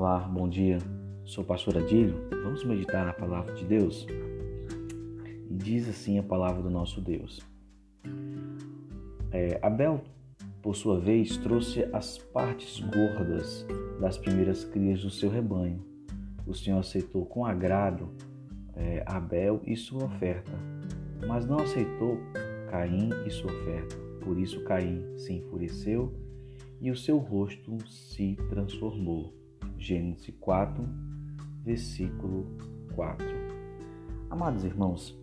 bom dia. Sou o pastor Adílio. Vamos meditar na palavra de Deus? E diz assim a palavra do nosso Deus. É, Abel, por sua vez, trouxe as partes gordas das primeiras crias do seu rebanho. O Senhor aceitou com agrado é, Abel e sua oferta, mas não aceitou Caim e sua oferta. Por isso Caim se enfureceu e o seu rosto se transformou. Gênesis 4, versículo 4. Amados irmãos,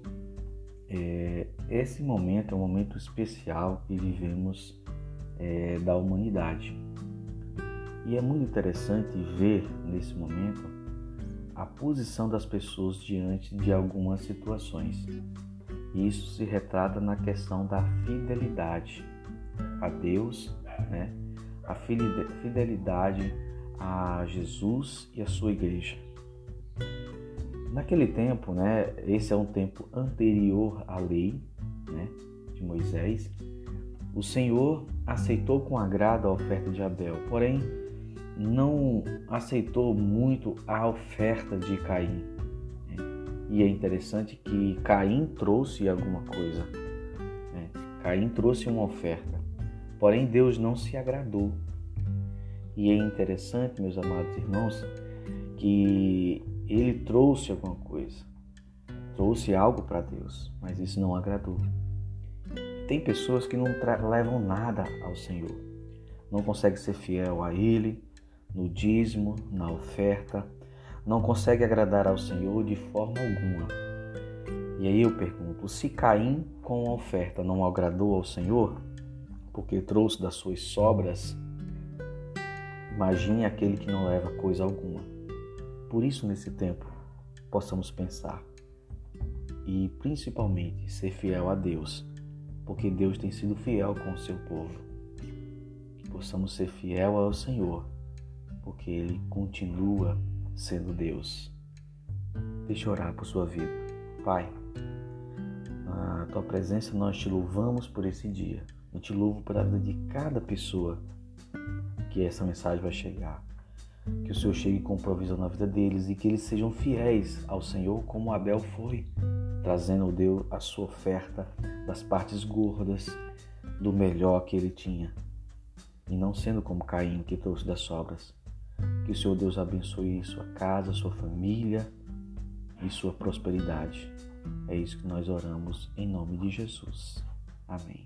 é, esse momento é um momento especial que vivemos é, da humanidade. E é muito interessante ver nesse momento a posição das pessoas diante de algumas situações. Isso se retrata na questão da fidelidade a Deus, né? a fidelidade a Jesus e a sua igreja. Naquele tempo, né, esse é um tempo anterior à lei né, de Moisés, o Senhor aceitou com agrado a oferta de Abel, porém não aceitou muito a oferta de Caim. Né? E é interessante que Caim trouxe alguma coisa. Né? Caim trouxe uma oferta. Porém, Deus não se agradou. E é interessante, meus amados irmãos, que ele trouxe alguma coisa, trouxe algo para Deus, mas isso não agradou. Tem pessoas que não levam nada ao Senhor, não conseguem ser fiel a Ele no dízimo, na oferta, não consegue agradar ao Senhor de forma alguma. E aí eu pergunto: se Caim com a oferta não agradou ao Senhor, porque trouxe das suas sobras, imagine aquele que não leva coisa alguma. Por isso, nesse tempo, possamos pensar e principalmente ser fiel a Deus, porque Deus tem sido fiel com o seu povo. Que possamos ser fiel ao Senhor, porque Ele continua sendo Deus. Deixa eu orar por sua vida. Pai, a tua presença nós te louvamos por esse dia. Eu te louvo pela vida de cada pessoa que essa mensagem vai chegar. Que o Senhor chegue com provisão na vida deles e que eles sejam fiéis ao Senhor como Abel foi, trazendo Deus a sua oferta das partes gordas, do melhor que ele tinha, e não sendo como Caim que trouxe das sobras. Que o Senhor Deus abençoe sua casa, sua família e sua prosperidade. É isso que nós oramos em nome de Jesus. Amém.